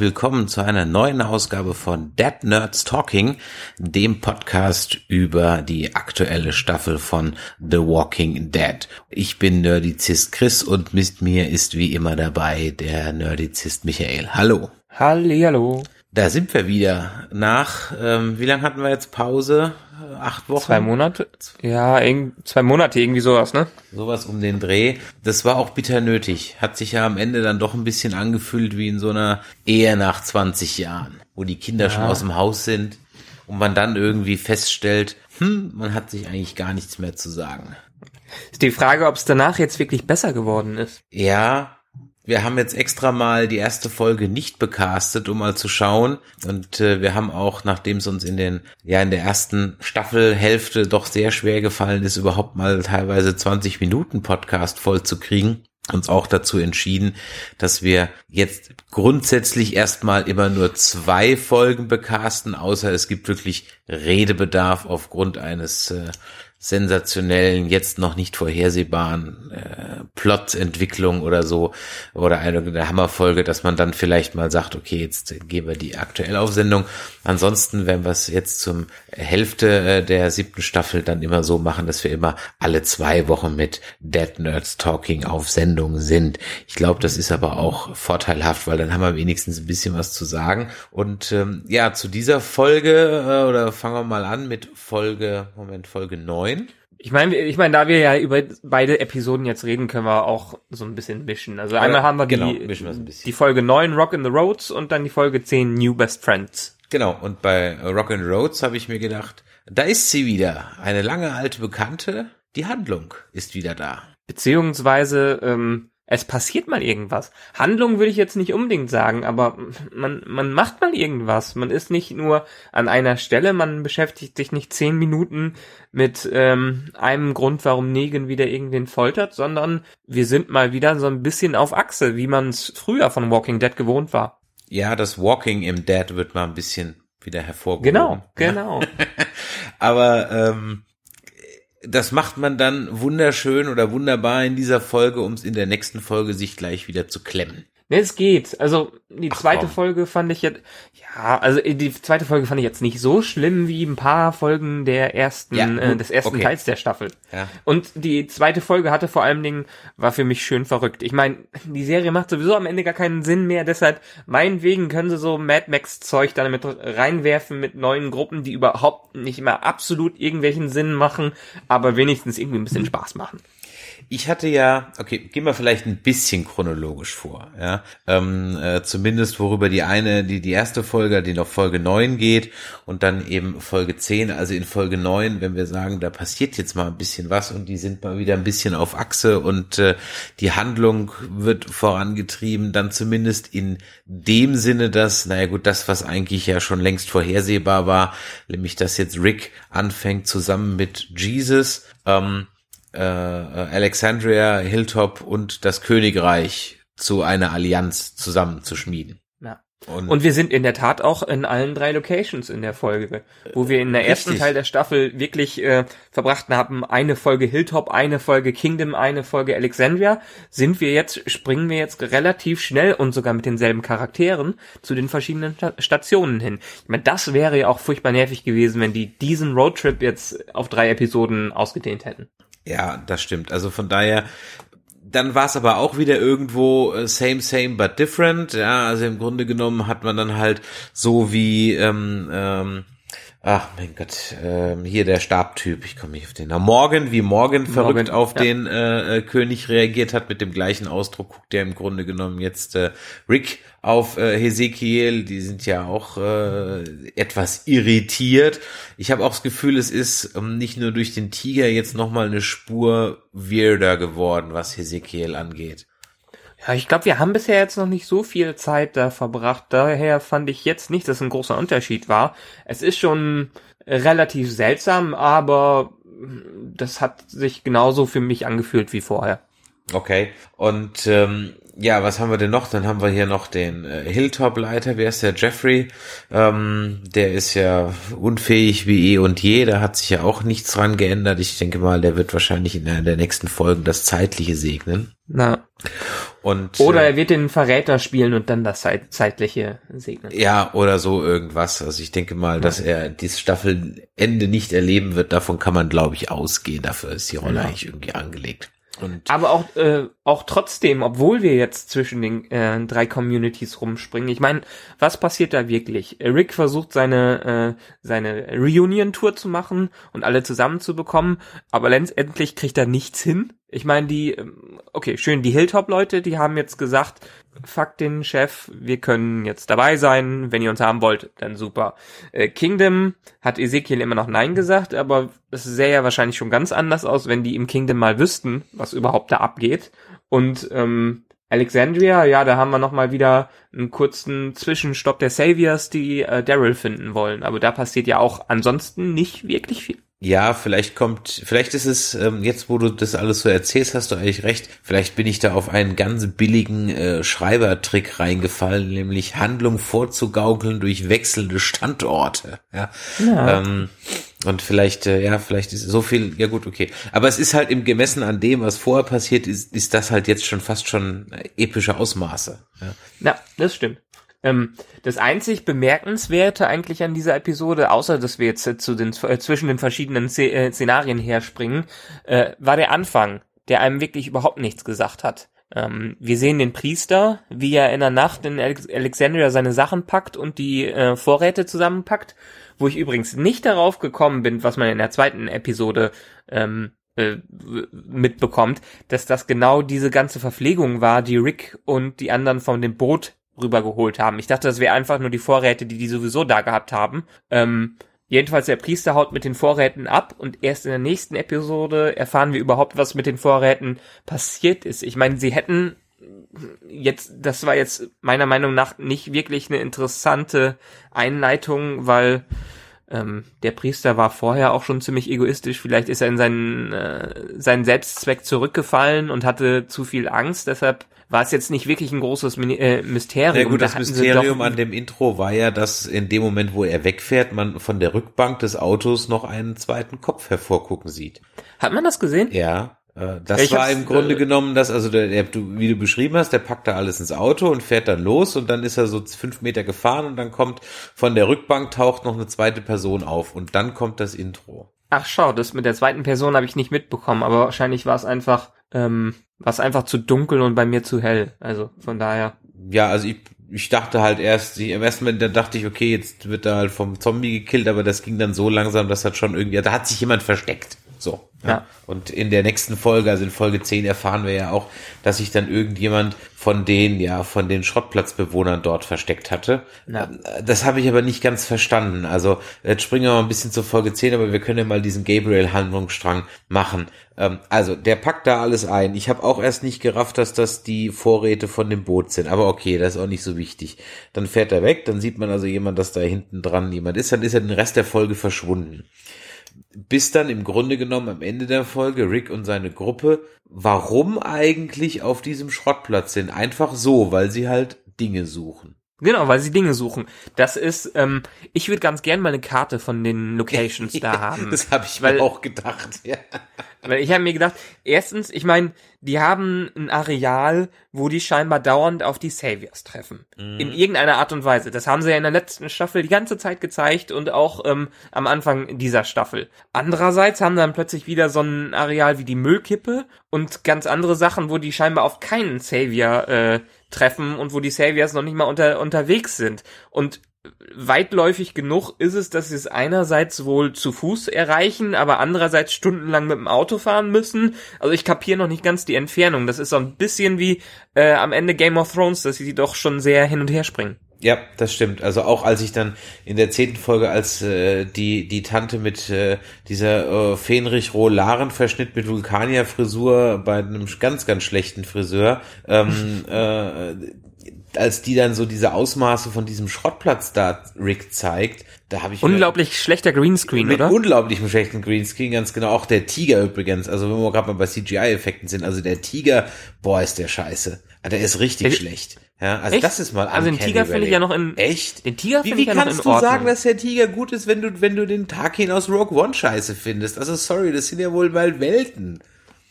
herzlich willkommen zu einer neuen Ausgabe von Dead Nerds Talking, dem Podcast über die aktuelle Staffel von The Walking Dead. Ich bin Nerdizist Chris und mit mir ist wie immer dabei der Nerdizist Michael. Hallo. Hallo. Da sind wir wieder. Nach, ähm, wie lange hatten wir jetzt Pause? Acht Wochen. Zwei Monate? Ja, zwei Monate, irgendwie sowas, ne? Sowas um den Dreh. Das war auch bitter nötig. Hat sich ja am Ende dann doch ein bisschen angefühlt wie in so einer Ehe nach 20 Jahren, wo die Kinder ja. schon aus dem Haus sind und man dann irgendwie feststellt, hm, man hat sich eigentlich gar nichts mehr zu sagen. Ist die Frage, ob es danach jetzt wirklich besser geworden ist. Ja, wir haben jetzt extra mal die erste Folge nicht becastet, um mal zu schauen. Und äh, wir haben auch, nachdem es uns in den, ja, in der ersten Staffelhälfte doch sehr schwer gefallen ist, überhaupt mal teilweise 20 Minuten Podcast voll zu kriegen, uns auch dazu entschieden, dass wir jetzt grundsätzlich erstmal immer nur zwei Folgen becasten, außer es gibt wirklich Redebedarf aufgrund eines äh, sensationellen, jetzt noch nicht vorhersehbaren äh, Plotentwicklung oder so oder eine, Hammerfolge, dass man dann vielleicht mal sagt, okay, jetzt geben wir die aktuelle Aufsendung. Ansonsten, wenn wir es jetzt zum Hälfte äh, der siebten Staffel dann immer so machen, dass wir immer alle zwei Wochen mit Dead Nerds Talking auf Sendung sind. Ich glaube, das ist aber auch vorteilhaft, weil dann haben wir wenigstens ein bisschen was zu sagen. Und ähm, ja, zu dieser Folge, äh, oder fangen wir mal an mit Folge, Moment, Folge neun neun. Ich meine, ich meine, da wir ja über beide Episoden jetzt reden, können wir auch so ein bisschen mischen. Also einmal haben wir genau, die, die Folge 9 Rock in the Roads und dann die Folge 10 New Best Friends. Genau, und bei Rock in the Roads habe ich mir gedacht, da ist sie wieder, eine lange alte Bekannte, die Handlung ist wieder da. Beziehungsweise ähm, es passiert mal irgendwas. Handlung würde ich jetzt nicht unbedingt sagen, aber man, man macht mal irgendwas. Man ist nicht nur an einer Stelle, man beschäftigt sich nicht zehn Minuten mit ähm, einem Grund, warum Negan wieder irgendwen foltert, sondern wir sind mal wieder so ein bisschen auf Achse, wie man es früher von Walking Dead gewohnt war. Ja, das Walking im Dead wird mal ein bisschen wieder hervorgehoben. Genau, genau. aber ähm, das macht man dann wunderschön oder wunderbar in dieser Folge, um es in der nächsten Folge sich gleich wieder zu klemmen. Ne, es geht. Also die Ach, zweite komm. Folge fand ich jetzt, ja, also die zweite Folge fand ich jetzt nicht so schlimm wie ein paar Folgen der ersten, ja, äh, des ersten okay. Teils der Staffel. Ja. Und die zweite Folge hatte vor allen Dingen, war für mich schön verrückt. Ich meine, die Serie macht sowieso am Ende gar keinen Sinn mehr, deshalb meinetwegen können sie so Mad Max Zeug da mit reinwerfen mit neuen Gruppen, die überhaupt nicht immer absolut irgendwelchen Sinn machen, aber wenigstens irgendwie ein bisschen Spaß machen. Ich hatte ja, okay, gehen wir vielleicht ein bisschen chronologisch vor, ja. Ähm, äh, zumindest worüber die eine, die, die erste Folge, die noch Folge 9 geht und dann eben Folge 10, also in Folge 9, wenn wir sagen, da passiert jetzt mal ein bisschen was und die sind mal wieder ein bisschen auf Achse und äh, die Handlung wird vorangetrieben, dann zumindest in dem Sinne, dass, naja gut, das, was eigentlich ja schon längst vorhersehbar war, nämlich dass jetzt Rick anfängt zusammen mit Jesus, ähm, äh, Alexandria, Hilltop und das Königreich zu einer Allianz zusammenzuschmieden. Ja. Und, und, wir sind in der Tat auch in allen drei Locations in der Folge, wo wir in der ersten Teil der Staffel wirklich äh, verbracht haben, eine Folge Hilltop, eine Folge Kingdom, eine Folge Alexandria, sind wir jetzt, springen wir jetzt relativ schnell und sogar mit denselben Charakteren zu den verschiedenen Stationen hin. Ich meine, das wäre ja auch furchtbar nervig gewesen, wenn die diesen Roadtrip jetzt auf drei Episoden ausgedehnt hätten. Ja, das stimmt. Also von daher, dann war es aber auch wieder irgendwo äh, same, same, but different. Ja, also im Grunde genommen hat man dann halt so wie, ähm, ähm, ach mein Gott, ähm, hier der Stabtyp, ich komme nicht auf den Namen. Morgan, wie Morgan verrückt Morgan, auf ja. den äh, äh, König reagiert hat, mit dem gleichen Ausdruck guckt der im Grunde genommen jetzt äh, Rick auf äh, Hesekiel, die sind ja auch äh, etwas irritiert. Ich habe auch das Gefühl, es ist ähm, nicht nur durch den Tiger jetzt nochmal eine Spur weirder geworden, was Hesekiel angeht. Ja, ich glaube, wir haben bisher jetzt noch nicht so viel Zeit da verbracht. Daher fand ich jetzt nicht, dass ein großer Unterschied war. Es ist schon relativ seltsam, aber das hat sich genauso für mich angefühlt wie vorher. Okay. Und ähm, ja, was haben wir denn noch? Dann haben wir hier noch den äh, Hilltop-Leiter, wer ist der? Jeffrey. Ähm, der ist ja unfähig wie eh und je, da hat sich ja auch nichts dran geändert. Ich denke mal, der wird wahrscheinlich in einer der nächsten Folgen das Zeitliche segnen. Na. Und, oder er wird den Verräter spielen und dann das zeitliche segnen. Ja, oder so irgendwas. Also ich denke mal, dass er dieses Staffelende nicht erleben wird. Davon kann man, glaube ich, ausgehen. Dafür ist die Rolle ja. eigentlich irgendwie angelegt. Und Aber auch, äh, auch trotzdem, obwohl wir jetzt zwischen den äh, drei Communities rumspringen, ich meine, was passiert da wirklich? Rick versucht seine, äh, seine Reunion-Tour zu machen und alle zusammenzubekommen, aber letztendlich kriegt er nichts hin. Ich meine, die, ähm, okay, schön, die Hilltop-Leute, die haben jetzt gesagt, fuck den Chef, wir können jetzt dabei sein, wenn ihr uns haben wollt, dann super. Äh, Kingdom hat Ezekiel immer noch Nein gesagt, aber es sähe ja wahrscheinlich schon ganz anders aus, wenn die im Kingdom mal wüssten, was überhaupt da abgeht. Und ähm, Alexandria, ja, da haben wir noch mal wieder einen kurzen Zwischenstopp der Saviors, die äh, Daryl finden wollen. Aber da passiert ja auch ansonsten nicht wirklich viel. Ja, vielleicht kommt, vielleicht ist es, ähm, jetzt wo du das alles so erzählst, hast du eigentlich recht, vielleicht bin ich da auf einen ganz billigen äh, Schreibertrick reingefallen, nämlich Handlung vorzugaukeln durch wechselnde Standorte. Ja. ja. Ähm, und vielleicht, äh, ja, vielleicht ist so viel, ja gut, okay. Aber es ist halt im Gemessen an dem, was vorher passiert ist, ist das halt jetzt schon fast schon epische Ausmaße. Ja, ja das stimmt. Ähm, das einzig Bemerkenswerte eigentlich an dieser Episode, außer dass wir jetzt zu den, äh, zwischen den verschiedenen Szen äh, Szenarien herspringen, äh, war der Anfang, der einem wirklich überhaupt nichts gesagt hat. Ähm, wir sehen den Priester, wie er in der Nacht in Alexandria seine Sachen packt und die äh, Vorräte zusammenpackt, wo ich übrigens nicht darauf gekommen bin, was man in der zweiten Episode ähm, äh, mitbekommt, dass das genau diese ganze Verpflegung war, die Rick und die anderen von dem Boot rübergeholt haben. Ich dachte, das wäre einfach nur die Vorräte, die die sowieso da gehabt haben. Ähm, jedenfalls der Priester haut mit den Vorräten ab und erst in der nächsten Episode erfahren wir überhaupt, was mit den Vorräten passiert ist. Ich meine, sie hätten jetzt, das war jetzt meiner Meinung nach nicht wirklich eine interessante Einleitung, weil ähm, der Priester war vorher auch schon ziemlich egoistisch. Vielleicht ist er in seinen, äh, seinen Selbstzweck zurückgefallen und hatte zu viel Angst. Deshalb war es jetzt nicht wirklich ein großes äh, Mysterium. Ja gut, das Mysterium an dem Intro war ja, dass in dem Moment, wo er wegfährt, man von der Rückbank des Autos noch einen zweiten Kopf hervorgucken sieht. Hat man das gesehen? Ja. Äh, das ich war im Grunde äh, genommen das, also der, der, wie du beschrieben hast, der packt da alles ins Auto und fährt dann los und dann ist er so fünf Meter gefahren und dann kommt von der Rückbank taucht noch eine zweite Person auf und dann kommt das Intro. Ach schau, das mit der zweiten Person habe ich nicht mitbekommen, aber wahrscheinlich war es einfach ähm, war es einfach zu dunkel und bei mir zu hell. Also von daher. Ja, also ich, ich dachte halt erst, ich, im ersten Moment, da dachte ich, okay, jetzt wird er halt vom Zombie gekillt, aber das ging dann so langsam, dass hat schon irgendwie, da hat sich jemand versteckt. So. Ja. Und in der nächsten Folge, also in Folge 10, erfahren wir ja auch, dass sich dann irgendjemand von den, ja, von den Schrottplatzbewohnern dort versteckt hatte. Ja. Das habe ich aber nicht ganz verstanden. Also, jetzt springen wir mal ein bisschen zur Folge 10, aber wir können ja mal diesen Gabriel-Handlungsstrang machen. Ähm, also, der packt da alles ein. Ich habe auch erst nicht gerafft, dass das die Vorräte von dem Boot sind. Aber okay, das ist auch nicht so wichtig. Dann fährt er weg, dann sieht man also jemand, dass da hinten dran jemand ist, dann ist er den Rest der Folge verschwunden bis dann im Grunde genommen am Ende der Folge Rick und seine Gruppe, warum eigentlich auf diesem Schrottplatz sind? Einfach so, weil sie halt Dinge suchen. Genau, weil sie Dinge suchen. Das ist, ähm, ich würde ganz gern mal eine Karte von den Locations da haben. Das habe ich weil, mir auch gedacht, ja. Weil ich habe mir gedacht, erstens, ich meine, die haben ein Areal, wo die scheinbar dauernd auf die Saviors treffen. Mhm. In irgendeiner Art und Weise. Das haben sie ja in der letzten Staffel die ganze Zeit gezeigt und auch ähm, am Anfang dieser Staffel. Andererseits haben dann plötzlich wieder so ein Areal wie die Müllkippe und ganz andere Sachen, wo die scheinbar auf keinen Savior äh, treffen und wo die Saviors noch nicht mal unter, unterwegs sind. Und weitläufig genug ist es, dass sie es einerseits wohl zu Fuß erreichen, aber andererseits stundenlang mit dem Auto fahren müssen. Also ich kapiere noch nicht ganz die Entfernung. Das ist so ein bisschen wie äh, am Ende Game of Thrones, dass sie doch schon sehr hin und her springen. Ja, das stimmt. Also auch als ich dann in der zehnten Folge, als äh, die die Tante mit äh, dieser äh, Fenrich Rohlaren Verschnitt mit Vulkanier-Frisur bei einem ganz ganz schlechten Friseur, ähm, äh, als die dann so diese Ausmaße von diesem Schrottplatz da Rick zeigt, da habe ich unglaublich schlechter Greenscreen, mit oder? Unglaublichem schlechten Greenscreen, ganz genau. Auch der Tiger übrigens. Also wenn wir gerade mal bei CGI-Effekten sind, also der Tiger, boah, ist der Scheiße. Der ist richtig der, schlecht. Ja, also Echt? das ist mal Also den Tiger finde ich ja noch in Echt? Den Tiger finde ich ja noch in. Wie kannst du sagen, dass der Tiger gut ist, wenn du wenn du den Tarkin aus Rogue One Scheiße findest? Also sorry, das sind ja wohl mal Welten.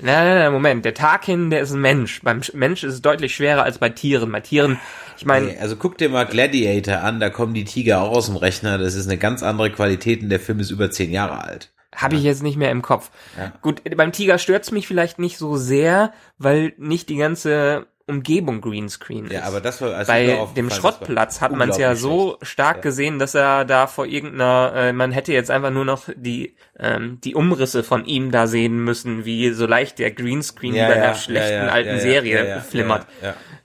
Nein, nein, nein, Moment. Der Tarkin, der ist ein Mensch. Beim Mensch ist es deutlich schwerer als bei Tieren. Bei Tieren, ich meine. Nee, also guck dir mal Gladiator an, da kommen die Tiger auch aus dem Rechner. Das ist eine ganz andere Qualität und der Film ist über zehn Jahre alt. Habe ich jetzt nicht mehr im Kopf. Ja. Gut, beim Tiger stört's mich vielleicht nicht so sehr, weil nicht die ganze Umgebung Greenscreen ist. Ja, aber das war also bei dem Schrottplatz hat man es ja so schlecht. stark ja. gesehen, dass er da vor irgendeiner, äh, man hätte jetzt einfach nur noch die ähm, die Umrisse von ihm da sehen müssen, wie so leicht der Greenscreen ja, bei einer schlechten alten Serie flimmert.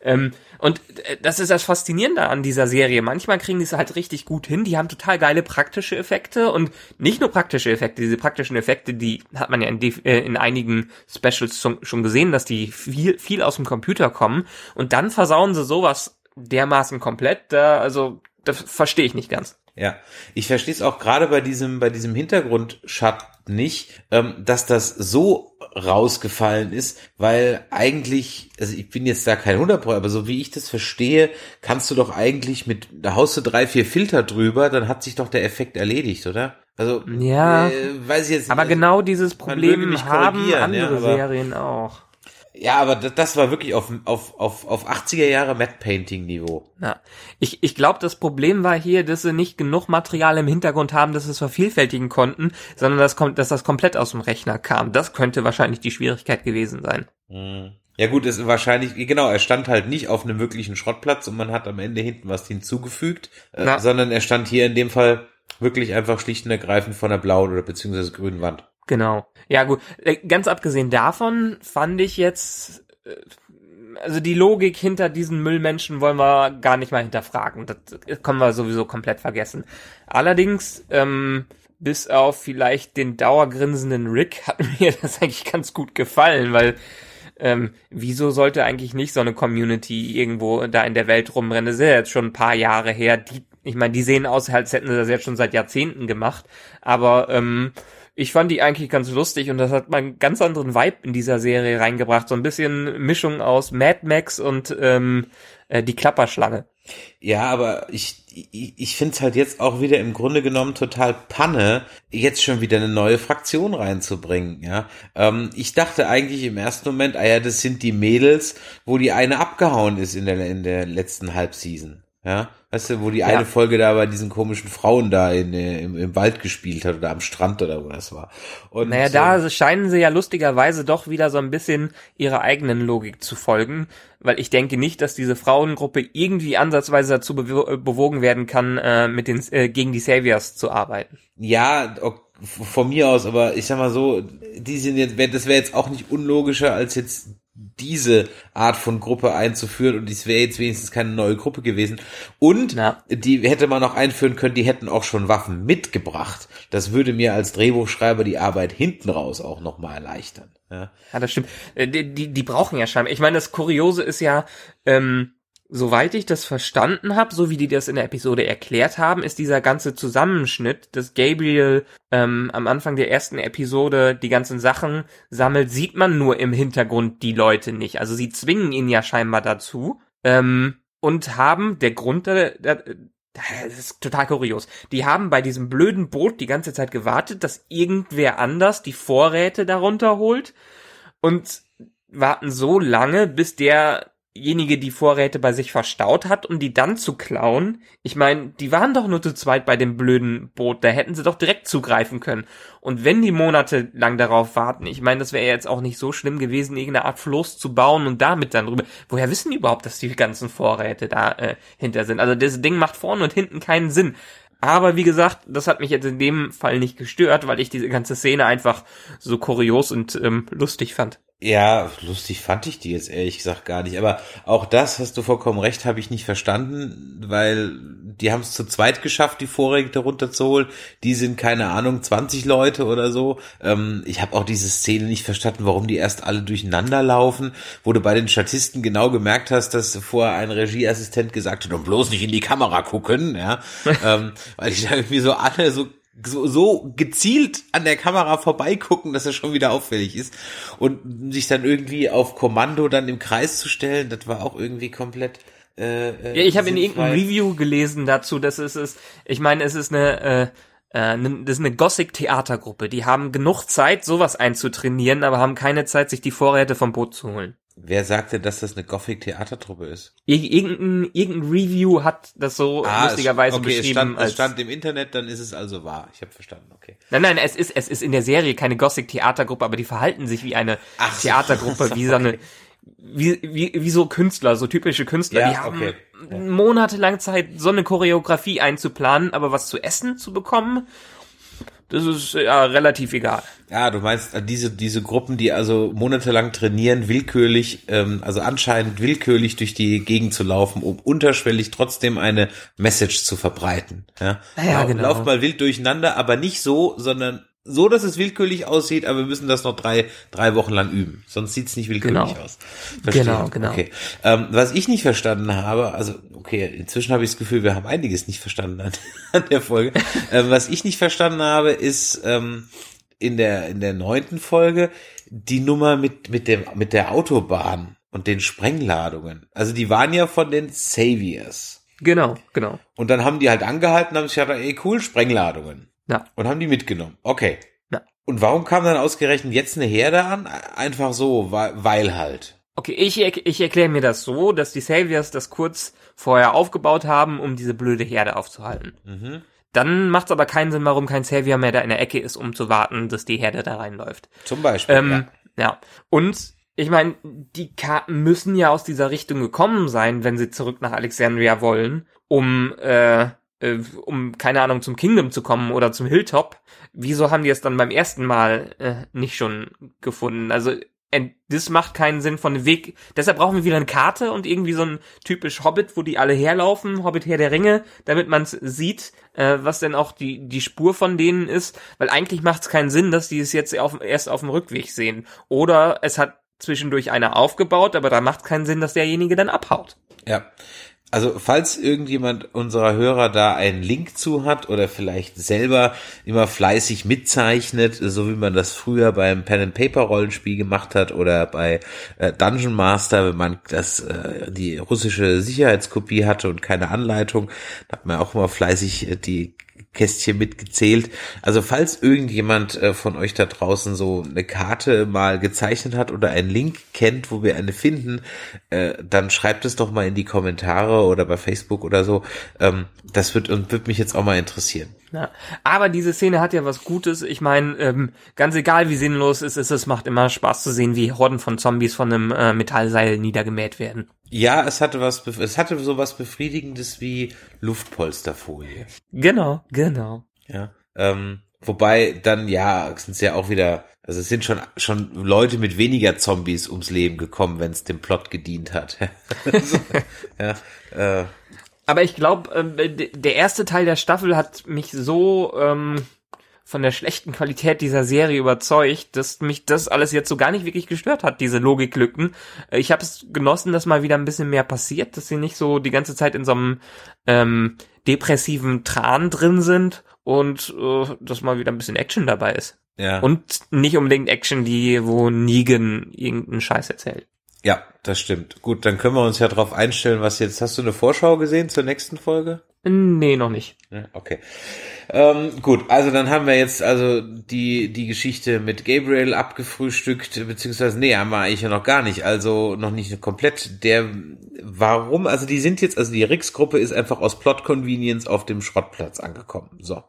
Ähm, und äh, das ist das Faszinierende an dieser Serie. Manchmal kriegen die es halt richtig gut hin. Die haben total geile praktische Effekte und nicht nur praktische Effekte. Diese praktischen Effekte, die hat man ja in, äh, in einigen Specials schon gesehen, dass die viel, viel aus dem Computer kommen. Und dann versauen sie sowas dermaßen komplett. Da, also, das verstehe ich nicht ganz. Ja, ich verstehe es auch gerade bei diesem bei diesem Hintergrundschatten nicht, ähm, dass das so rausgefallen ist, weil eigentlich, also ich bin jetzt da kein 100 aber so wie ich das verstehe, kannst du doch eigentlich mit, da haust du drei, vier Filter drüber, dann hat sich doch der Effekt erledigt, oder? Also, ja, äh, weiß ich jetzt Aber nicht, genau dieses Problem haben andere ja, Serien auch. Ja, aber das war wirklich auf, auf, auf, auf 80er Jahre Matte Painting Niveau. Ja. Ich, ich glaube, das Problem war hier, dass sie nicht genug Material im Hintergrund haben, dass sie es vervielfältigen konnten, sondern dass, dass das komplett aus dem Rechner kam. Das könnte wahrscheinlich die Schwierigkeit gewesen sein. Hm. Ja gut, es ist wahrscheinlich, genau, er stand halt nicht auf einem wirklichen Schrottplatz und man hat am Ende hinten was hinzugefügt, äh, sondern er stand hier in dem Fall wirklich einfach schlicht und ergreifend von der blauen oder beziehungsweise grünen Wand. Genau. Ja, gut. Äh, ganz abgesehen davon fand ich jetzt, äh, also die Logik hinter diesen Müllmenschen wollen wir gar nicht mal hinterfragen. Das können wir sowieso komplett vergessen. Allerdings, ähm, bis auf vielleicht den dauergrinsenden Rick hat mir das eigentlich ganz gut gefallen, weil ähm, wieso sollte eigentlich nicht so eine Community irgendwo da in der Welt rumrennen? Das ist ja jetzt schon ein paar Jahre her. Die, ich meine, die sehen aus, als hätten sie das jetzt schon seit Jahrzehnten gemacht. Aber ähm, ich fand die eigentlich ganz lustig und das hat mal einen ganz anderen Vibe in dieser Serie reingebracht. So ein bisschen Mischung aus Mad Max und ähm, äh, die Klapperschlange. Ja, aber ich, ich, ich finde es halt jetzt auch wieder im Grunde genommen total Panne, jetzt schon wieder eine neue Fraktion reinzubringen. Ja, ähm, Ich dachte eigentlich im ersten Moment, ah ja, das sind die Mädels, wo die eine abgehauen ist in der, in der letzten Halbseason. Ja, weißt du, wo die eine Folge da bei diesen komischen Frauen da in, äh, im, im Wald gespielt hat oder am Strand oder wo das war. Und naja, da scheinen sie ja lustigerweise doch wieder so ein bisschen ihrer eigenen Logik zu folgen, weil ich denke nicht, dass diese Frauengruppe irgendwie ansatzweise dazu bewogen werden kann, äh, mit den äh, gegen die Saviors zu arbeiten. Ja, von mir aus, aber ich sag mal so, die sind jetzt, das wäre jetzt auch nicht unlogischer als jetzt diese Art von Gruppe einzuführen und dies wäre jetzt wenigstens keine neue Gruppe gewesen. Und Na. die hätte man auch einführen können, die hätten auch schon Waffen mitgebracht. Das würde mir als Drehbuchschreiber die Arbeit hinten raus auch nochmal erleichtern. Ja. ja, das stimmt. Äh, die, die, die brauchen ja scheinbar. Ich meine, das Kuriose ist ja, ähm, soweit ich das verstanden habe, so wie die das in der Episode erklärt haben, ist dieser ganze Zusammenschnitt, dass Gabriel ähm, am Anfang der ersten Episode die ganzen Sachen sammelt, sieht man nur im Hintergrund die Leute nicht. Also sie zwingen ihn ja scheinbar dazu ähm, und haben der Grund, der, der, das ist total kurios. Die haben bei diesem blöden Boot die ganze Zeit gewartet, dass irgendwer anders die Vorräte darunter holt und warten so lange, bis der derjenige die Vorräte bei sich verstaut hat, um die dann zu klauen. Ich meine, die waren doch nur zu zweit bei dem blöden Boot, da hätten sie doch direkt zugreifen können. Und wenn die Monate lang darauf warten, ich meine, das wäre jetzt auch nicht so schlimm gewesen, irgendeine Art Floß zu bauen und damit dann rüber. Woher wissen die überhaupt, dass die ganzen Vorräte da äh, hinter sind? Also das Ding macht vorne und hinten keinen Sinn. Aber wie gesagt, das hat mich jetzt in dem Fall nicht gestört, weil ich diese ganze Szene einfach so kurios und ähm, lustig fand. Ja, lustig fand ich die jetzt ehrlich gesagt gar nicht. Aber auch das, hast du vollkommen recht, habe ich nicht verstanden, weil die haben es zu zweit geschafft, die Vorräte runterzuholen. Die sind, keine Ahnung, 20 Leute oder so. Ähm, ich habe auch diese Szene nicht verstanden, warum die erst alle durcheinander laufen, wo du bei den Statisten genau gemerkt hast, dass vorher ein Regieassistent gesagt hat, und bloß nicht in die Kamera gucken, ja. ähm, weil ich da irgendwie so alle so so, so gezielt an der Kamera vorbeigucken, dass er schon wieder auffällig ist. Und sich dann irgendwie auf Kommando dann im Kreis zu stellen, das war auch irgendwie komplett. Äh, äh ja, ich habe in irgendeinem Review gelesen dazu, dass es ist, ich meine, es ist eine äh, äh, das ist eine Gothic-Theatergruppe. Die haben genug Zeit, sowas einzutrainieren, aber haben keine Zeit, sich die Vorräte vom Boot zu holen. Wer sagte, dass das eine Gothic-Theatertruppe ist? Ir irgendein, irgendein Review hat das so ah, lustigerweise okay, beschrieben. Es stand, es stand im Internet, dann ist es also wahr. Ich habe verstanden, okay. Nein, nein, es ist, es ist in der Serie keine Gothic-Theatergruppe, aber die verhalten sich wie eine Ach, Theatergruppe, so, wie so eine, wie, wie, wie so Künstler, so typische Künstler, ja, die haben okay. monatelang Zeit, so eine Choreografie einzuplanen, aber was zu essen zu bekommen das ist ja relativ egal. Ja, du meinst äh, diese diese Gruppen, die also monatelang trainieren, willkürlich, ähm, also anscheinend willkürlich durch die Gegend zu laufen, um unterschwellig trotzdem eine Message zu verbreiten. Ja, ja genau. Lauf mal wild durcheinander, aber nicht so, sondern so, dass es willkürlich aussieht, aber wir müssen das noch drei, drei Wochen lang üben. Sonst sieht's nicht willkürlich genau. aus. Verstehe. Genau, genau. Okay. Ähm, was ich nicht verstanden habe, also okay, inzwischen habe ich das Gefühl, wir haben einiges nicht verstanden an, an der Folge. ähm, was ich nicht verstanden habe, ist ähm, in der in der neunten Folge die Nummer mit mit dem mit der Autobahn und den Sprengladungen. Also die waren ja von den Saviors. Genau, genau. Und dann haben die halt angehalten, haben sich gedacht, ey cool, Sprengladungen. Ja. Und haben die mitgenommen. Okay. Ja. Und warum kam dann ausgerechnet jetzt eine Herde an? Einfach so, weil, weil halt. Okay, ich, ich erkläre mir das so, dass die Saviors das kurz vorher aufgebaut haben, um diese blöde Herde aufzuhalten. Mhm. Dann macht es aber keinen Sinn, warum kein Savior mehr da in der Ecke ist, um zu warten, dass die Herde da reinläuft. Zum Beispiel. Ähm, ja. ja. Und ich meine, die Karten müssen ja aus dieser Richtung gekommen sein, wenn sie zurück nach Alexandria wollen, um äh, äh, um, keine Ahnung, zum Kingdom zu kommen oder zum Hilltop. Wieso haben die es dann beim ersten Mal äh, nicht schon gefunden? Also das macht keinen Sinn von dem Weg. Deshalb brauchen wir wieder eine Karte und irgendwie so ein typisch Hobbit, wo die alle herlaufen, Hobbit her der Ringe, damit man sieht, äh, was denn auch die die Spur von denen ist. Weil eigentlich macht es keinen Sinn, dass die es jetzt auf, erst auf dem Rückweg sehen. Oder es hat zwischendurch einer aufgebaut, aber da macht keinen Sinn, dass derjenige dann abhaut. Ja. Also falls irgendjemand unserer Hörer da einen Link zu hat oder vielleicht selber immer fleißig mitzeichnet, so wie man das früher beim Pen and Paper Rollenspiel gemacht hat oder bei äh, Dungeon Master, wenn man das äh, die russische Sicherheitskopie hatte und keine Anleitung, hat man auch immer fleißig äh, die Kästchen mitgezählt. Also falls irgendjemand äh, von euch da draußen so eine Karte mal gezeichnet hat oder einen Link kennt, wo wir eine finden, äh, dann schreibt es doch mal in die Kommentare oder bei Facebook oder so. Ähm, das wird, und wird mich jetzt auch mal interessieren. Ja. Aber diese Szene hat ja was Gutes. Ich meine, ähm, ganz egal wie sinnlos es ist, es macht immer Spaß zu sehen, wie Horden von Zombies von einem äh, Metallseil niedergemäht werden. Ja, es hatte was, es hatte so was Befriedigendes wie Luftpolsterfolie. Genau, genau. Ja, ähm, wobei dann, ja, sind es ja auch wieder, also es sind schon, schon Leute mit weniger Zombies ums Leben gekommen, wenn es dem Plot gedient hat. ja, äh, aber ich glaube, äh, der erste Teil der Staffel hat mich so ähm, von der schlechten Qualität dieser Serie überzeugt, dass mich das alles jetzt so gar nicht wirklich gestört hat, diese Logiklücken. Äh, ich habe es genossen, dass mal wieder ein bisschen mehr passiert, dass sie nicht so die ganze Zeit in so einem ähm, depressiven Tran drin sind und äh, dass mal wieder ein bisschen Action dabei ist. Ja. Und nicht unbedingt Action, die, wo Negan irgendeinen Scheiß erzählt. Ja, das stimmt. Gut, dann können wir uns ja darauf einstellen, was jetzt. Hast du eine Vorschau gesehen zur nächsten Folge? Nee, noch nicht. Okay. Ähm, gut, also dann haben wir jetzt also die, die Geschichte mit Gabriel abgefrühstückt, beziehungsweise, nee, haben wir eigentlich ja noch gar nicht, also noch nicht komplett. Der, warum, also die sind jetzt, also die Rix-Gruppe ist einfach aus Plot Convenience auf dem Schrottplatz angekommen. So.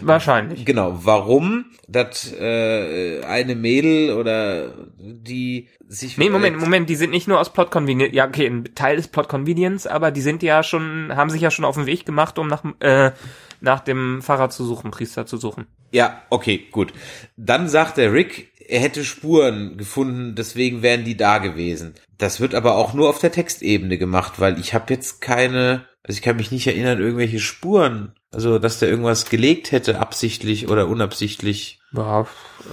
Wahrscheinlich. Genau, warum? Das, äh, eine Mädel oder die sich. Nee, Moment, Moment, die sind nicht nur aus Plot Convenience, ja, okay, ein Teil ist Plot Convenience, aber die sind ja schon, haben sich ja schon auf den Weg gemacht, um nach, äh, nach dem Pfarrer zu suchen, Priester zu suchen. Ja, okay, gut. Dann sagt der Rick, er hätte Spuren gefunden, deswegen wären die da gewesen. Das wird aber auch nur auf der Textebene gemacht, weil ich habe jetzt keine, also ich kann mich nicht erinnern, irgendwelche Spuren, also dass der irgendwas gelegt hätte, absichtlich oder unabsichtlich. Ja,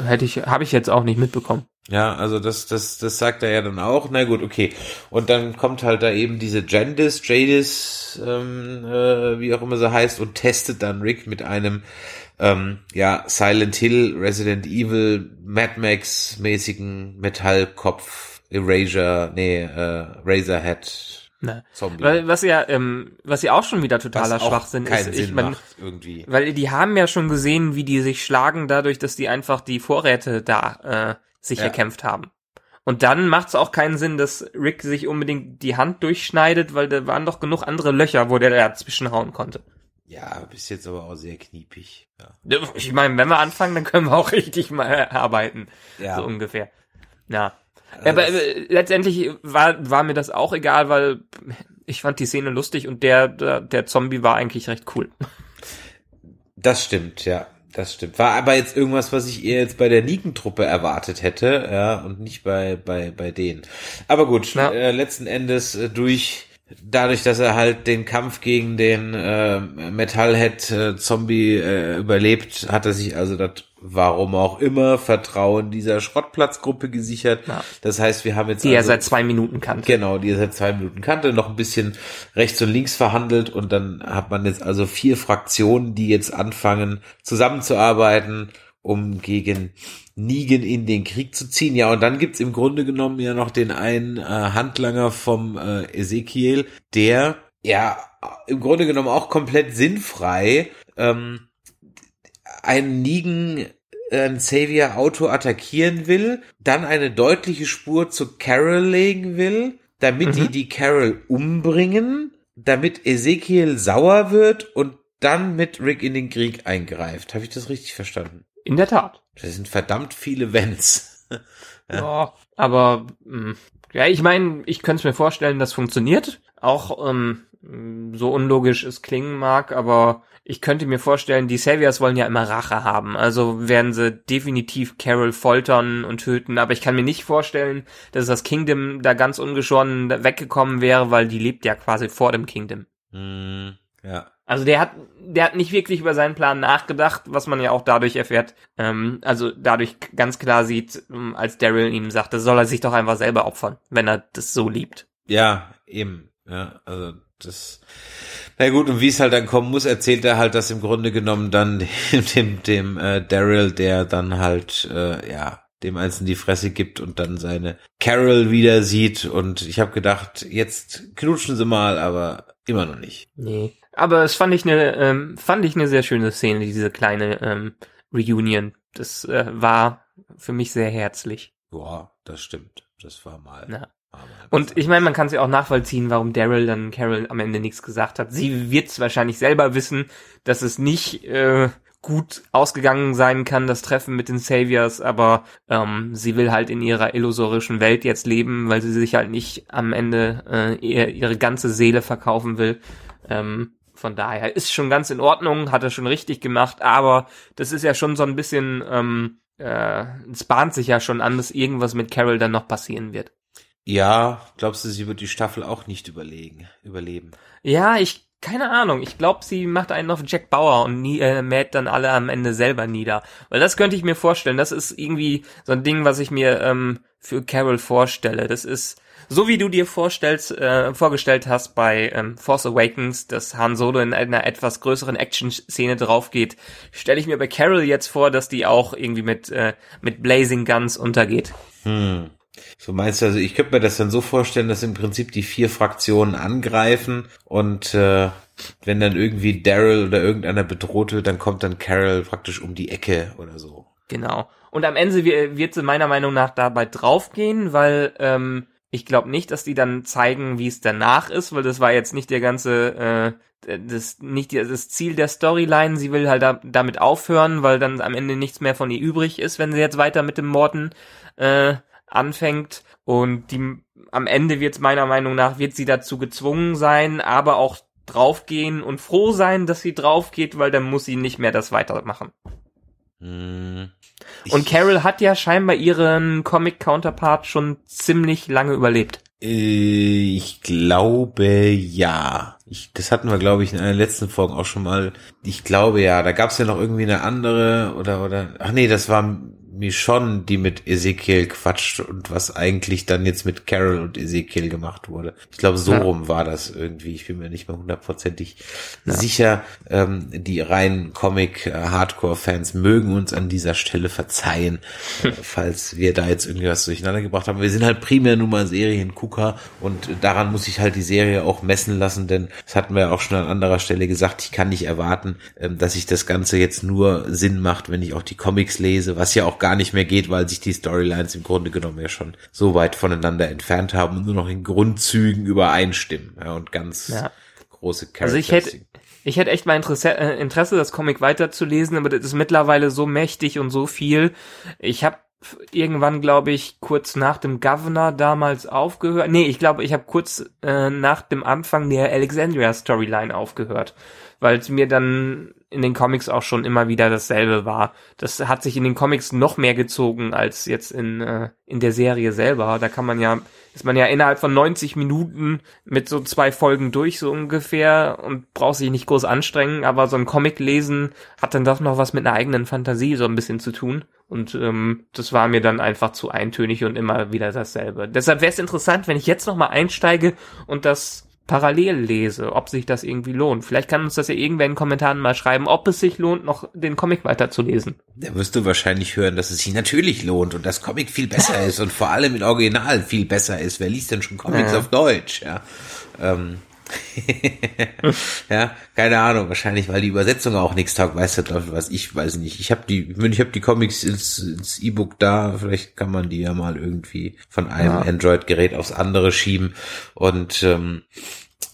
hätte ich, habe ich jetzt auch nicht mitbekommen. Ja, also das, das, das sagt er ja dann auch. Na gut, okay. Und dann kommt halt da eben diese Jandis, Jadis, ähm, äh, wie auch immer sie heißt, und testet dann Rick mit einem ähm, ja Silent Hill, Resident Evil, Mad Max mäßigen Metallkopf, Erasure, nee, äh, Razorhead Ne. Zombie. Weil, was ja, ähm, was ja auch schon wieder totaler Schwachsinn ist. Sinn ich mein, irgendwie. Weil die haben ja schon gesehen, wie die sich schlagen, dadurch, dass die einfach die Vorräte da äh, sich ja. erkämpft haben. Und dann macht es auch keinen Sinn, dass Rick sich unbedingt die Hand durchschneidet, weil da waren doch genug andere Löcher, wo der dazwischen hauen konnte. Ja, bist jetzt aber auch sehr kniepig. Ja. Ich meine, wenn wir anfangen, dann können wir auch richtig mal arbeiten. Ja. So ungefähr. Ja. Also aber äh, letztendlich war, war mir das auch egal, weil ich fand die Szene lustig und der, der, der Zombie war eigentlich recht cool. Das stimmt, ja. Das stimmt. War aber jetzt irgendwas, was ich eher jetzt bei der Nikentruppe erwartet hätte, ja, und nicht bei, bei, bei denen. Aber gut, ja. äh, letzten Endes äh, durch dadurch, dass er halt den Kampf gegen den äh, Metallhead-Zombie äh, überlebt, hat er sich also das, warum auch immer, Vertrauen dieser Schrottplatzgruppe gesichert. Ja. Das heißt, wir haben jetzt. Die also, er seit zwei Minuten kannte. Genau, die er seit zwei Minuten kannte, noch ein bisschen rechts und links verhandelt und dann hat man jetzt also vier Fraktionen, die jetzt anfangen zusammenzuarbeiten, um gegen Negan in den Krieg zu ziehen. Ja, und dann gibt's im Grunde genommen ja noch den einen äh, Handlanger vom äh, Ezekiel, der ja im Grunde genommen auch komplett sinnfrei ähm, einen Negan äh, ein Savior Auto attackieren will, dann eine deutliche Spur zu Carol legen will, damit mhm. die die Carol umbringen, damit Ezekiel sauer wird und dann mit Rick in den Krieg eingreift. Habe ich das richtig verstanden? In der Tat. Das sind verdammt viele Wenns. ja. ja. aber mh, hm, ja, ich meine, ich könnte es mir vorstellen, das funktioniert. Auch ähm, so unlogisch es klingen mag, aber ich könnte mir vorstellen, die Saviors wollen ja immer Rache haben. Also werden sie definitiv Carol foltern und töten. Aber ich kann mir nicht vorstellen, dass das Kingdom da ganz ungeschoren weggekommen wäre, weil die lebt ja quasi vor dem Kingdom. Mm, ja. Also der hat, der hat nicht wirklich über seinen Plan nachgedacht, was man ja auch dadurch erfährt. Ähm, also dadurch ganz klar sieht, ähm, als Daryl ihm sagte, soll er sich doch einfach selber opfern, wenn er das so liebt. Ja, eben. Ja, also das. Na gut, und wie es halt dann kommen muss, erzählt er halt das im Grunde genommen dann dem, dem, dem äh, Daryl, der dann halt, äh, ja, dem Einzelnen die Fresse gibt und dann seine Carol wieder sieht. Und ich habe gedacht, jetzt knutschen sie mal, aber immer noch nicht. Nee. Aber es fand ich eine, ähm, fand ich eine sehr schöne Szene, diese kleine ähm, Reunion. Das äh, war für mich sehr herzlich. Boah, das stimmt. Das war mal. Ja. Und ich meine, man kann sie auch nachvollziehen, warum Daryl dann Carol am Ende nichts gesagt hat. Sie wird es wahrscheinlich selber wissen, dass es nicht äh, gut ausgegangen sein kann, das Treffen mit den Saviors, aber ähm, sie will halt in ihrer illusorischen Welt jetzt leben, weil sie sich halt nicht am Ende äh, ihr, ihre ganze Seele verkaufen will. Ähm, von daher ist schon ganz in Ordnung, hat er schon richtig gemacht, aber das ist ja schon so ein bisschen, ähm, äh, es bahnt sich ja schon an, dass irgendwas mit Carol dann noch passieren wird. Ja, glaubst du, sie wird die Staffel auch nicht überlegen, überleben? Ja, ich, keine Ahnung. Ich glaube, sie macht einen auf Jack Bauer und nie, äh, mäht dann alle am Ende selber nieder. Weil das könnte ich mir vorstellen. Das ist irgendwie so ein Ding, was ich mir ähm, für Carol vorstelle. Das ist, so wie du dir vorstellst, äh, vorgestellt hast bei ähm, Force Awakens, dass Han Solo in einer etwas größeren Action-Szene draufgeht, stelle ich mir bei Carol jetzt vor, dass die auch irgendwie mit, äh, mit Blazing Guns untergeht. Hm. So meinst du, also ich könnte mir das dann so vorstellen, dass im Prinzip die vier Fraktionen angreifen und äh, wenn dann irgendwie Daryl oder irgendeiner bedroht wird, dann kommt dann Carol praktisch um die Ecke oder so. Genau. Und am Ende wird sie meiner Meinung nach dabei draufgehen, weil ähm, ich glaube nicht, dass die dann zeigen, wie es danach ist, weil das war jetzt nicht der ganze, äh, das nicht das Ziel der Storyline. Sie will halt da, damit aufhören, weil dann am Ende nichts mehr von ihr übrig ist, wenn sie jetzt weiter mit dem Morden äh, anfängt. Und die am Ende wird meiner Meinung nach wird sie dazu gezwungen sein, aber auch draufgehen und froh sein, dass sie draufgeht, weil dann muss sie nicht mehr das weitermachen. Hm. Und Carol hat ja scheinbar ihren Comic-Counterpart schon ziemlich lange überlebt. Äh, ich glaube ja. Ich, das hatten wir, glaube ich, in einer letzten Folge auch schon mal. Ich glaube ja, da gab es ja noch irgendwie eine andere oder oder. Ach nee, das war Michonne, die mit Ezekiel quatscht und was eigentlich dann jetzt mit Carol und Ezekiel gemacht wurde. Ich glaube, so ja. rum war das irgendwie. Ich bin mir nicht mehr hundertprozentig ja. sicher. Ähm, die reinen Comic-Hardcore-Fans mögen uns an dieser Stelle verzeihen, hm. falls wir da jetzt irgendwie was durcheinander gebracht haben. Wir sind halt primär nur mal Seriengucker und daran muss ich halt die Serie auch messen lassen, denn das hatten wir ja auch schon an anderer Stelle gesagt, ich kann nicht erwarten, ähm, dass sich das Ganze jetzt nur Sinn macht, wenn ich auch die Comics lese, was ja auch gar nicht mehr geht, weil sich die Storylines im Grunde genommen ja schon so weit voneinander entfernt haben und nur noch in Grundzügen übereinstimmen ja, und ganz ja. große Charaktere. Also ich hätte ich hätte echt mal Interesse, äh, Interesse, das Comic weiterzulesen, aber das ist mittlerweile so mächtig und so viel. Ich habe irgendwann, glaube ich, kurz nach dem Governor damals aufgehört. Nee, ich glaube, ich habe kurz äh, nach dem Anfang der Alexandria Storyline aufgehört, weil es mir dann in den Comics auch schon immer wieder dasselbe war. Das hat sich in den Comics noch mehr gezogen als jetzt in, äh, in der Serie selber. Da kann man ja, ist man ja innerhalb von 90 Minuten mit so zwei Folgen durch, so ungefähr, und braucht sich nicht groß anstrengen, aber so ein Comic lesen hat dann doch noch was mit einer eigenen Fantasie so ein bisschen zu tun. Und ähm, das war mir dann einfach zu eintönig und immer wieder dasselbe. Deshalb wäre es interessant, wenn ich jetzt nochmal einsteige und das parallel lese, ob sich das irgendwie lohnt. Vielleicht kann uns das ja irgendwer in den Kommentaren mal schreiben, ob es sich lohnt, noch den Comic weiterzulesen. Da wirst du wahrscheinlich hören, dass es sich natürlich lohnt und das Comic viel besser ist und vor allem im Original viel besser ist. Wer liest denn schon Comics ja. auf Deutsch? Ja. Ähm, ja, keine Ahnung, wahrscheinlich, weil die Übersetzung auch nichts taugt, weiß der Teufel was, ich weiß nicht. Ich habe die, ich habe die Comics ins, ins E-Book da, vielleicht kann man die ja mal irgendwie von einem ja. Android-Gerät aufs andere schieben. Und ähm,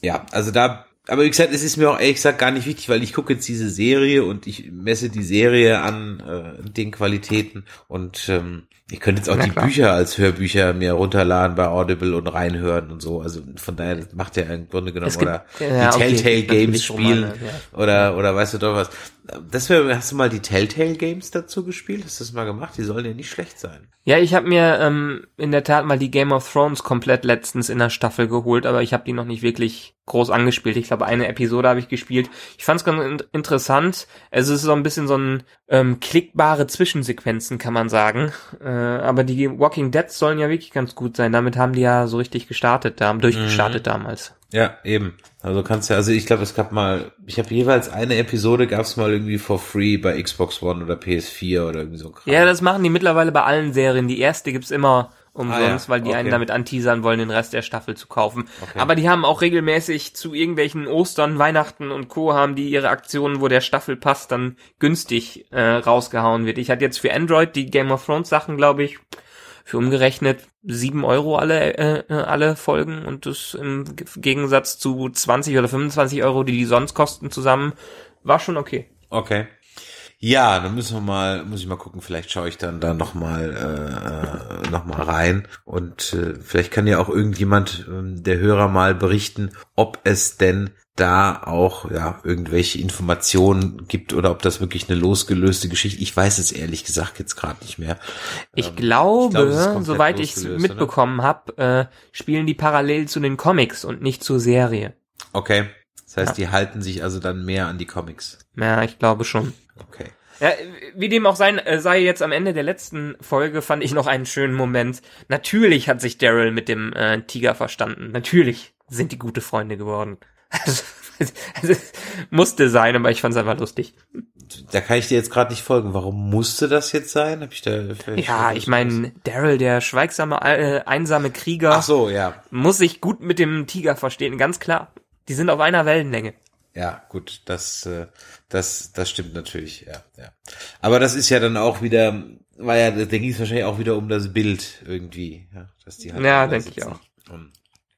ja, also da aber wie gesagt, es ist mir auch ehrlich gesagt gar nicht wichtig, weil ich gucke jetzt diese Serie und ich messe die Serie an äh, den Qualitäten und ähm, ich könnte jetzt auch Na, die klar. Bücher als Hörbücher mir runterladen bei Audible und reinhören und so. Also von daher macht ja im Grunde genommen gibt, oder ja, die Telltale okay, Games spielen Romane, ja. oder oder weißt du doch was. Das wäre, hast du mal die Telltale Games dazu gespielt? Hast du das mal gemacht? Die sollen ja nicht schlecht sein. Ja, ich habe mir ähm, in der Tat mal die Game of Thrones komplett letztens in der Staffel geholt, aber ich habe die noch nicht wirklich groß angespielt. Ich glaube, eine Episode habe ich gespielt. Ich fand es ganz in interessant. Es ist so ein bisschen so ein ähm, klickbare Zwischensequenzen, kann man sagen. Äh, aber die Walking Dead sollen ja wirklich ganz gut sein. Damit haben die ja so richtig gestartet, da, durchgestartet mhm. damals. Ja, eben. Also kannst ja, also ich glaube, es gab mal, ich habe jeweils eine Episode, gab es mal irgendwie for free bei Xbox One oder PS4 oder irgendwie so. Kram. Ja, das machen die mittlerweile bei allen Serien. Die erste gibt's immer umsonst, ah, ja. weil die okay. einen damit anteasern wollen, den Rest der Staffel zu kaufen. Okay. Aber die haben auch regelmäßig zu irgendwelchen Ostern, Weihnachten und Co. haben die ihre Aktionen, wo der Staffelpass dann günstig äh, rausgehauen wird. Ich hatte jetzt für Android die Game of Thrones Sachen, glaube ich, für umgerechnet sieben Euro alle, äh, äh alle Folgen und das im Gegensatz zu 20 oder 25 Euro, die die sonst kosten zusammen, war schon okay. Okay. Ja, dann müssen wir mal, muss ich mal gucken, vielleicht schaue ich dann da nochmal äh, noch mal rein und äh, vielleicht kann ja auch irgendjemand äh, der Hörer mal berichten, ob es denn da auch ja irgendwelche Informationen gibt oder ob das wirklich eine losgelöste Geschichte. Ich weiß es ehrlich gesagt jetzt gerade nicht mehr. Ich ähm, glaube, ich glaube soweit ich es mitbekommen habe, äh, spielen die parallel zu den Comics und nicht zur Serie. Okay, das heißt, ja. die halten sich also dann mehr an die Comics. Ja, ich glaube schon. Okay. Ja, wie dem auch sein, äh, sei jetzt am Ende der letzten Folge fand ich noch einen schönen Moment. Natürlich hat sich Daryl mit dem äh, Tiger verstanden. Natürlich sind die gute Freunde geworden. Also, musste sein, aber ich fand's einfach lustig. Da kann ich dir jetzt gerade nicht folgen. Warum musste das jetzt sein? Hab ich da ja, ich meine, Daryl, der schweigsame, äh, einsame Krieger, Ach so, ja. muss sich gut mit dem Tiger verstehen, ganz klar. Die sind auf einer Wellenlänge. Ja, gut, das, äh, das, das stimmt natürlich, ja, ja. Aber das ist ja dann auch wieder, war ja, da ging es wahrscheinlich auch wieder um das Bild irgendwie, ja, dass die halt Ja, denke ich auch. Um,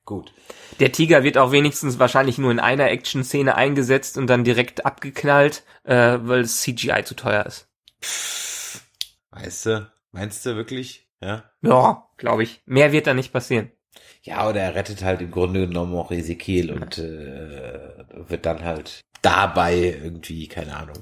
gut. Der Tiger wird auch wenigstens wahrscheinlich nur in einer Action-Szene eingesetzt und dann direkt abgeknallt, äh, weil das CGI zu teuer ist. Weißt du, meinst du wirklich? Ja. Ja, glaube ich. Mehr wird da nicht passieren. Ja, oder er rettet halt im Grunde genommen auch Ezekiel und äh, wird dann halt dabei irgendwie, keine Ahnung.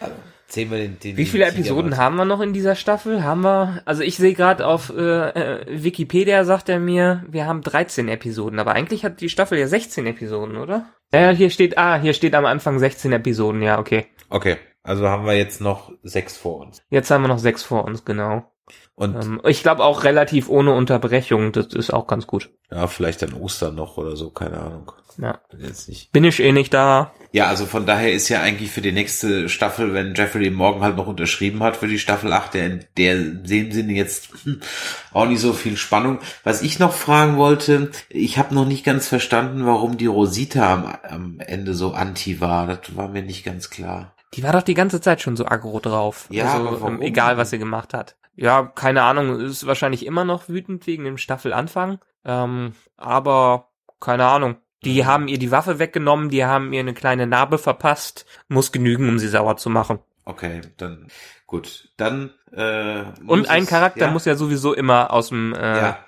Also, sehen wir den, den Wie viele den Episoden haben wir noch in dieser Staffel? Haben wir, also ich sehe gerade auf äh, äh, Wikipedia, sagt er mir, wir haben 13 Episoden, aber eigentlich hat die Staffel ja 16 Episoden, oder? Ja, hier steht, ah, hier steht am Anfang 16 Episoden, ja, okay. Okay. Also haben wir jetzt noch sechs vor uns. Jetzt haben wir noch sechs vor uns, genau. Und ähm, ich glaube auch relativ ohne Unterbrechung, das ist auch ganz gut. Ja, vielleicht dann Ostern noch oder so, keine Ahnung. Ja. Bin, jetzt nicht. Bin ich eh nicht da. Ja, also von daher ist ja eigentlich für die nächste Staffel, wenn Jeffrey morgen halt noch unterschrieben hat für die Staffel 8, der in der dem Sinne jetzt auch nicht so viel Spannung. Was ich noch fragen wollte, ich habe noch nicht ganz verstanden, warum die Rosita am, am Ende so anti war. Das war mir nicht ganz klar. Die war doch die ganze Zeit schon so aggro drauf. Ja, also, ähm, egal was sie gemacht hat. Ja, keine Ahnung, ist wahrscheinlich immer noch wütend wegen dem Staffelanfang. Ähm, aber keine Ahnung. Die mhm. haben ihr die Waffe weggenommen, die haben ihr eine kleine Narbe verpasst. Muss genügen, um sie sauer zu machen. Okay, dann gut. Dann äh, und ein es, Charakter ja? muss ja sowieso immer aus dem äh, ja.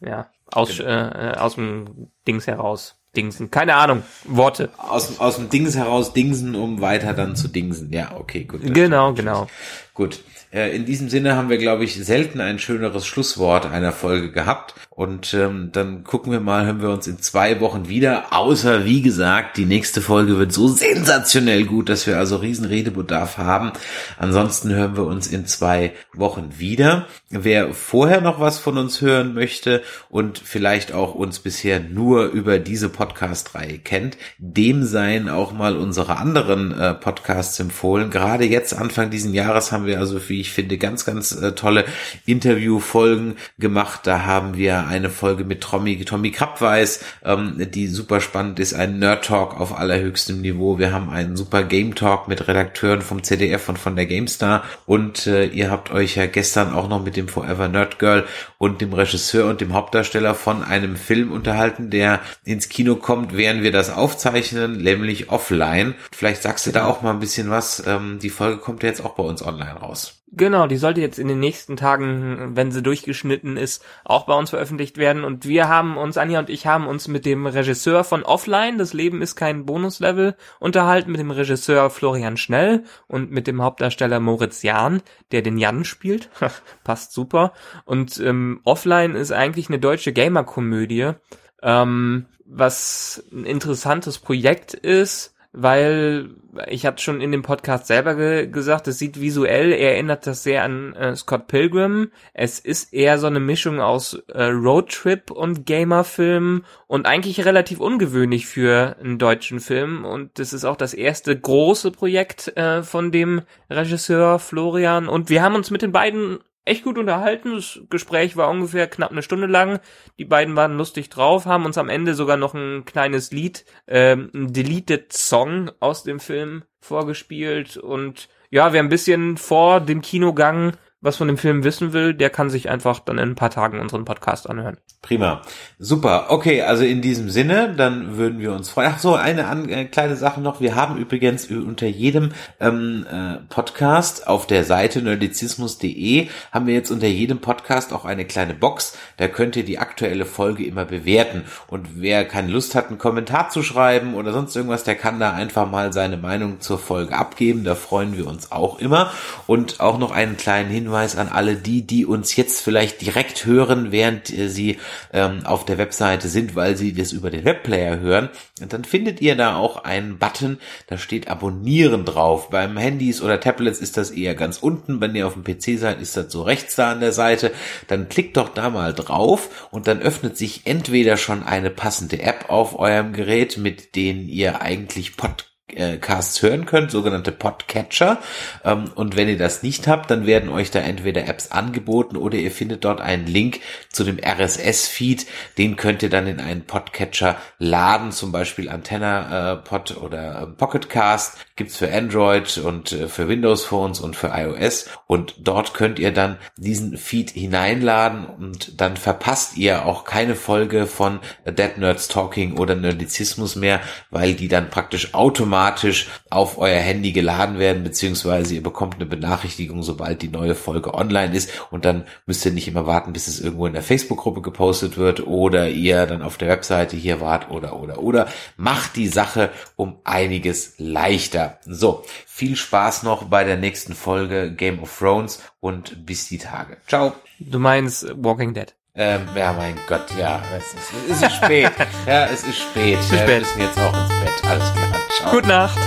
ja aus genau. äh, aus dem Dings heraus Dingsen. Keine Ahnung. Worte. Aus, aus dem Dings heraus Dingsen, um weiter dann zu Dingsen. Ja, okay, gut. Genau, genau. Gut. Äh, in diesem Sinne haben wir, glaube ich, selten ein schöneres Schlusswort einer Folge gehabt. Und ähm, dann gucken wir mal, hören wir uns in zwei Wochen wieder. Außer, wie gesagt, die nächste Folge wird so sensationell gut, dass wir also riesen Redebedarf haben. Ansonsten hören wir uns in zwei Wochen wieder. Wer vorher noch was von uns hören möchte und vielleicht auch uns bisher nur über diese Podcast-Reihe kennt, dem seien auch mal unsere anderen äh, Podcasts empfohlen. Gerade jetzt, Anfang diesen Jahres, haben wir also für ich finde, ganz, ganz äh, tolle Interviewfolgen gemacht. Da haben wir eine Folge mit Tommy, Tommy Krabweis, ähm, die super spannend ist, ein Nerd Talk auf allerhöchstem Niveau. Wir haben einen super Game Talk mit Redakteuren vom ZDF und von der GameStar und äh, ihr habt euch ja gestern auch noch mit dem Forever Nerd Girl und dem Regisseur und dem Hauptdarsteller von einem Film unterhalten, der ins Kino kommt, während wir das aufzeichnen, nämlich offline. Vielleicht sagst du da auch mal ein bisschen was. Ähm, die Folge kommt ja jetzt auch bei uns online raus. Genau, die sollte jetzt in den nächsten Tagen, wenn sie durchgeschnitten ist, auch bei uns veröffentlicht werden. Und wir haben uns, Anja und ich haben uns mit dem Regisseur von Offline, das Leben ist kein Bonuslevel, unterhalten, mit dem Regisseur Florian Schnell und mit dem Hauptdarsteller Moritz Jahn, der den Jan spielt. Passt super. Und ähm, Offline ist eigentlich eine deutsche Gamer-Komödie, ähm, was ein interessantes Projekt ist weil ich hatte schon in dem Podcast selber ge gesagt, es sieht visuell, erinnert das sehr an äh, Scott Pilgrim. Es ist eher so eine Mischung aus äh, Roadtrip und Gamerfilm und eigentlich relativ ungewöhnlich für einen deutschen Film. Und das ist auch das erste große Projekt äh, von dem Regisseur Florian. Und wir haben uns mit den beiden echt gut unterhalten. Das Gespräch war ungefähr knapp eine Stunde lang. Die beiden waren lustig drauf, haben uns am Ende sogar noch ein kleines Lied, ähm, ein Deleted Song aus dem Film vorgespielt. Und ja, wir ein bisschen vor dem Kinogang was von dem Film wissen will, der kann sich einfach dann in ein paar Tagen unseren Podcast anhören. Prima. Super. Okay, also in diesem Sinne, dann würden wir uns freuen. Ach so, eine äh, kleine Sache noch. Wir haben übrigens unter jedem ähm, äh, Podcast auf der Seite nerdizismus.de haben wir jetzt unter jedem Podcast auch eine kleine Box. Da könnt ihr die aktuelle Folge immer bewerten. Und wer keine Lust hat, einen Kommentar zu schreiben oder sonst irgendwas, der kann da einfach mal seine Meinung zur Folge abgeben. Da freuen wir uns auch immer. Und auch noch einen kleinen Hinweis Hinweis an alle die, die uns jetzt vielleicht direkt hören, während äh, sie ähm, auf der Webseite sind, weil sie das über den Webplayer hören. Und dann findet ihr da auch einen Button, da steht Abonnieren drauf. Beim Handys oder Tablets ist das eher ganz unten. Wenn ihr auf dem PC seid, ist das so rechts da an der Seite. Dann klickt doch da mal drauf und dann öffnet sich entweder schon eine passende App auf eurem Gerät, mit denen ihr eigentlich Podcast Casts hören könnt, sogenannte Podcatcher. Ähm, und wenn ihr das nicht habt, dann werden euch da entweder Apps angeboten oder ihr findet dort einen Link zu dem RSS-Feed. Den könnt ihr dann in einen Podcatcher laden, zum Beispiel Antenna äh, Pod oder ähm, Pocketcast. Gibt's für Android und äh, für Windows Phones und für iOS. Und dort könnt ihr dann diesen Feed hineinladen und dann verpasst ihr auch keine Folge von Dead Nerds Talking oder Nerdizismus mehr, weil die dann praktisch automatisch automatisch auf euer Handy geladen werden, beziehungsweise ihr bekommt eine Benachrichtigung, sobald die neue Folge online ist und dann müsst ihr nicht immer warten, bis es irgendwo in der Facebook-Gruppe gepostet wird oder ihr dann auf der Webseite hier wart oder oder oder. Macht die Sache um einiges leichter. So, viel Spaß noch bei der nächsten Folge Game of Thrones und bis die Tage. Ciao. Du meinst Walking Dead. Ähm, ja, mein Gott, ja, es ist, es ist spät. ja, es ist spät. Es ist spät. Wir müssen jetzt auch ins Bett. Alles klar. Ciao. Gute Nacht.